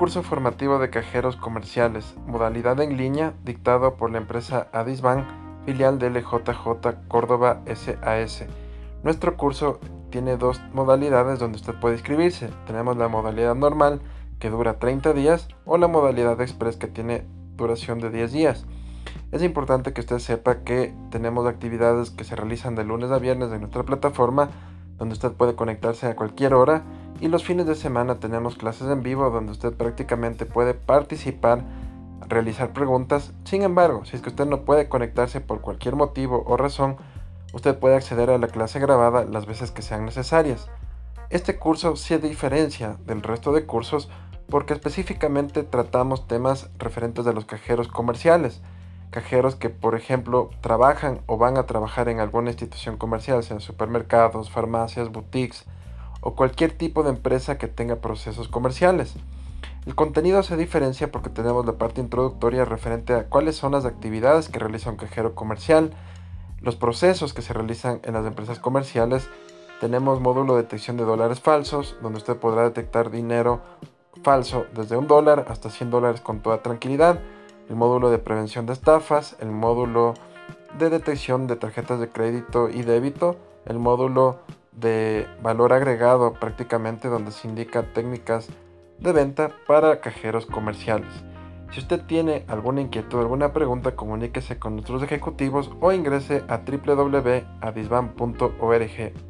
curso formativo de cajeros comerciales, modalidad en línea, dictado por la empresa Adisban, filial de LJJ Córdoba SAS. Nuestro curso tiene dos modalidades donde usted puede inscribirse. Tenemos la modalidad normal, que dura 30 días, o la modalidad express, que tiene duración de 10 días. Es importante que usted sepa que tenemos actividades que se realizan de lunes a viernes en nuestra plataforma, donde usted puede conectarse a cualquier hora, y los fines de semana tenemos clases en vivo donde usted prácticamente puede participar, realizar preguntas. Sin embargo, si es que usted no puede conectarse por cualquier motivo o razón, usted puede acceder a la clase grabada las veces que sean necesarias. Este curso se diferencia del resto de cursos porque específicamente tratamos temas referentes a los cajeros comerciales cajeros que, por ejemplo, trabajan o van a trabajar en alguna institución comercial, sean supermercados, farmacias, boutiques o cualquier tipo de empresa que tenga procesos comerciales. El contenido se diferencia porque tenemos la parte introductoria referente a cuáles son las actividades que realiza un cajero comercial, los procesos que se realizan en las empresas comerciales, tenemos módulo de detección de dólares falsos, donde usted podrá detectar dinero falso desde un dólar hasta 100 dólares con toda tranquilidad el módulo de prevención de estafas, el módulo de detección de tarjetas de crédito y débito, el módulo de valor agregado prácticamente donde se indica técnicas de venta para cajeros comerciales. Si usted tiene alguna inquietud, alguna pregunta, comuníquese con nuestros ejecutivos o ingrese a www.adisban.org